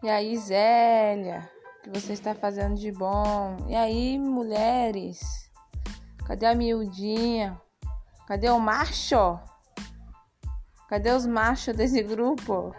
E aí, Zélia, o que você está fazendo de bom? E aí, mulheres? Cadê a miudinha? Cadê o macho? Cadê os machos desse grupo?